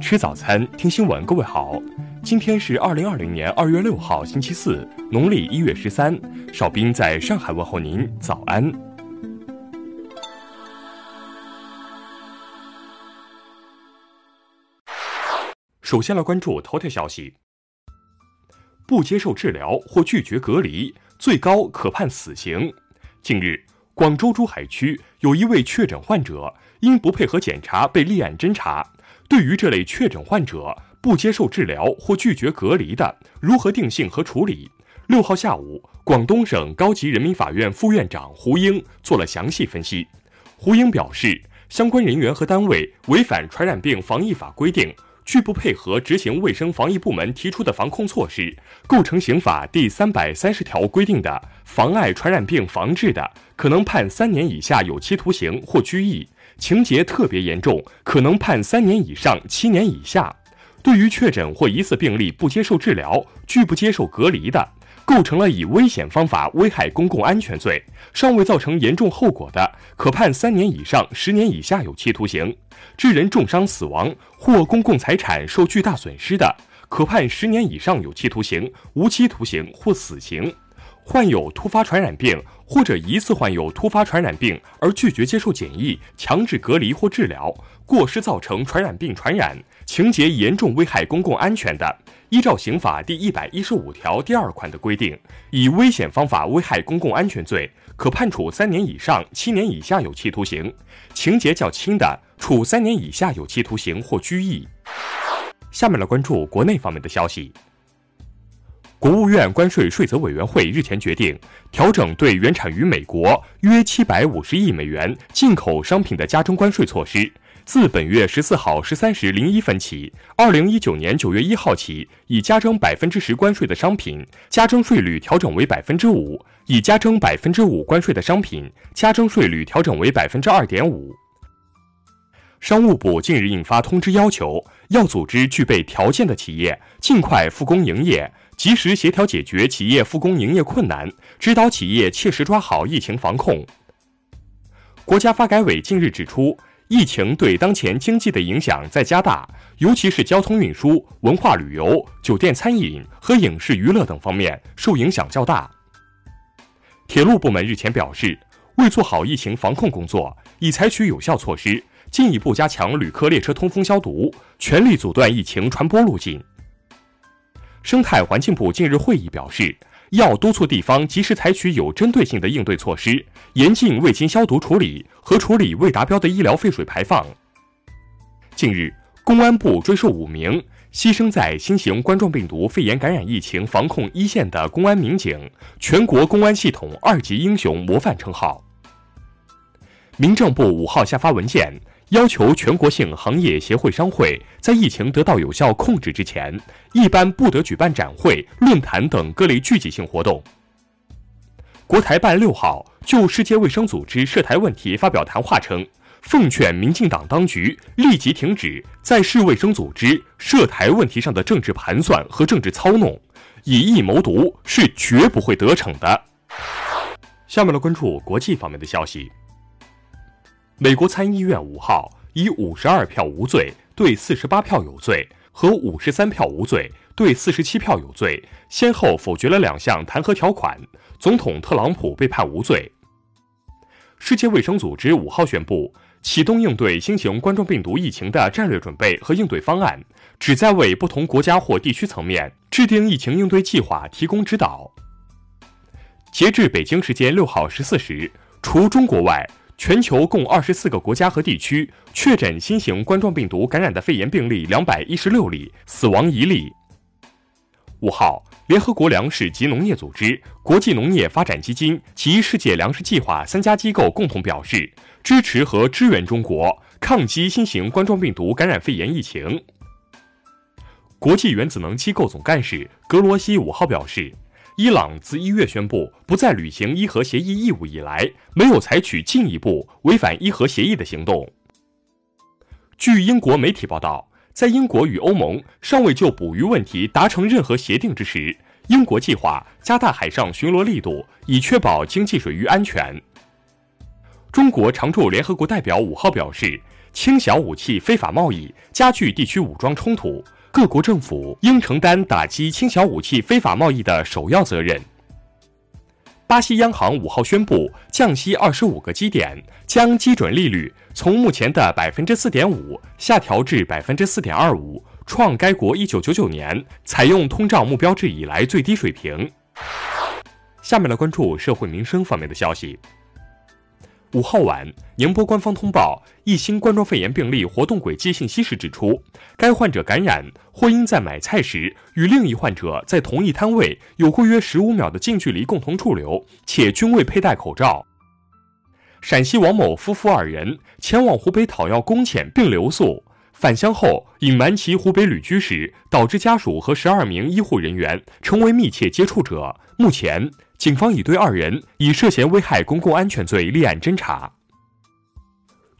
吃早餐，听新闻。各位好，今天是二零二零年二月六号，星期四，农历一月十三。少斌在上海问候您，早安。首先来关注头条消息：不接受治疗或拒绝隔离，最高可判死刑。近日，广州珠海区有一位确诊患者因不配合检查被立案侦查。对于这类确诊患者不接受治疗或拒绝隔离的，如何定性和处理？六号下午，广东省高级人民法院副院长胡英做了详细分析。胡英表示，相关人员和单位违反传染病防疫法规定，拒不配合执行卫生防疫部门提出的防控措施，构成刑法第三百三十条规定的妨碍传染病防治的，可能判三年以下有期徒刑或拘役。情节特别严重，可能判三年以上七年以下。对于确诊或疑似病例不接受治疗、拒不接受隔离的，构成了以危险方法危害公共安全罪，尚未造成严重后果的，可判三年以上十年以下有期徒刑；致人重伤、死亡或公共财产受巨大损失的，可判十年以上有期徒刑、无期徒刑或死刑。患有突发传染病或者疑似患有突发传染病而拒绝接受检疫、强制隔离或治疗，过失造成传染病传染，情节严重危害公共安全的，依照刑法第一百一十五条第二款的规定，以危险方法危害公共安全罪，可判处三年以上七年以下有期徒刑；情节较轻的，处三年以下有期徒刑或拘役。下面来关注国内方面的消息。国务院关税税则委员会日前决定，调整对原产于美国约七百五十亿美元进口商品的加征关税措施，自本月十四号十三时零一分起，二零一九年九月一号起，已加征百分之十关税的商品，加征税率调整为百分之五；已加征百分之五关税的商品，加征税率调整为百分之二点五。商务部近日印发通知，要求要组织具备条件的企业尽快复工营业。及时协调解决企业复工营业困难，指导企业切实抓好疫情防控。国家发改委近日指出，疫情对当前经济的影响在加大，尤其是交通运输、文化旅游、酒店餐饮和影视娱乐等方面受影响较大。铁路部门日前表示，为做好疫情防控工作，已采取有效措施，进一步加强旅客列车通风消毒，全力阻断疫情传播路径。生态环境部近日会议表示，要督促地方及时采取有针对性的应对措施，严禁未经消毒处理和处理未达标的医疗废水排放。近日，公安部追授五名牺牲在新型冠状病毒肺炎感染疫情防控一线的公安民警全国公安系统二级英雄模范称号。民政部五号下发文件。要求全国性行业协会商会在疫情得到有效控制之前，一般不得举办展会、论坛等各类聚集性活动。国台办六号就世界卫生组织涉台问题发表谈话称，奉劝民进党当局立即停止在世卫生组织涉台问题上的政治盘算和政治操弄，以疫谋独是绝不会得逞的。下面来关注国际方面的消息。美国参议院五号以五十二票无罪对四十八票有罪和五十三票无罪对四十七票有罪，先后否决了两项弹劾条款，总统特朗普被判无罪。世界卫生组织五号宣布启动应对新型冠状病毒疫情的战略准备和应对方案，旨在为不同国家或地区层面制定疫情应对计划提供指导。截至北京时间六号十四时，除中国外。全球共二十四个国家和地区确诊新型冠状病毒感染的肺炎病例两百一十六例，死亡一例。五号，联合国粮食及农业组织、国际农业发展基金及世界粮食计划三家机构共同表示，支持和支援中国抗击新型冠状病毒感染肺炎疫情。国际原子能机构总干事格罗西五号表示。伊朗自一月宣布不再履行伊核协议义务以来，没有采取进一步违反伊核协议的行动。据英国媒体报道，在英国与欧盟尚未就捕鱼问题达成任何协定之时，英国计划加大海上巡逻力度，以确保经济水域安全。中国常驻联合国代表五号表示，轻小武器非法贸易，加剧地区武装冲突，各国政府应承担打击轻小武器非法贸易的首要责任。巴西央行五号宣布降息二十五个基点，将基准利率从目前的百分之四点五下调至百分之四点二五，创该国一九九九年采用通胀目标制以来最低水平。下面来关注社会民生方面的消息。五号晚，宁波官方通报一新冠状肺炎病例活动轨迹信息时指出，该患者感染或因在买菜时与另一患者在同一摊位有过约十五秒的近距离共同驻留，且均未佩戴口罩。陕西王某夫妇二人前往湖北讨要工钱并留宿，返乡后隐瞒其湖北旅居时，导致家属和十二名医护人员成为密切接触者。目前。警方已对二人以涉嫌危害公共安全罪立案侦查。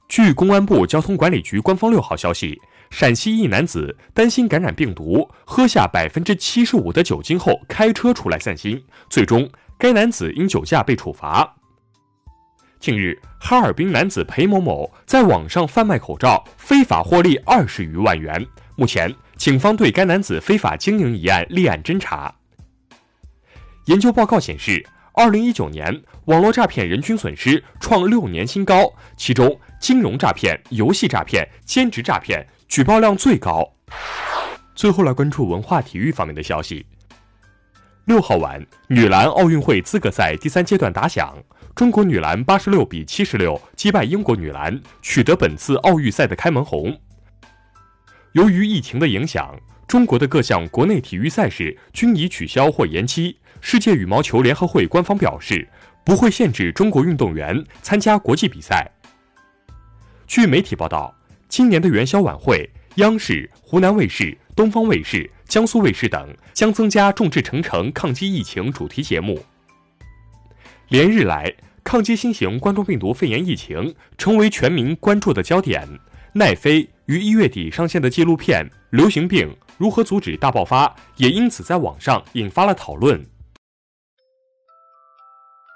据公安部交通管理局官方六号消息，陕西一男子担心感染病毒，喝下百分之七十五的酒精后开车出来散心，最终该男子因酒驾被处罚。近日，哈尔滨男子裴某某在网上贩卖口罩，非法获利二十余万元。目前，警方对该男子非法经营一案立案侦查。研究报告显示，二零一九年网络诈骗人均损失创六年新高，其中金融诈骗、游戏诈骗、兼职诈骗举报量最高。最后来关注文化体育方面的消息。六号晚，女篮奥运会资格赛第三阶段打响，中国女篮八十六比七十六击败英国女篮，取得本次奥运赛的开门红。由于疫情的影响，中国的各项国内体育赛事均已取消或延期。世界羽毛球联合会官方表示，不会限制中国运动员参加国际比赛。据媒体报道，今年的元宵晚会，央视、湖南卫视、东方卫视、江苏卫视等将增加众志成城抗击疫情主题节目。连日来，抗击新型冠状病毒肺炎疫情成为全民关注的焦点。奈飞于一月底上线的纪录片《流行病如何阻止大爆发》也因此在网上引发了讨论。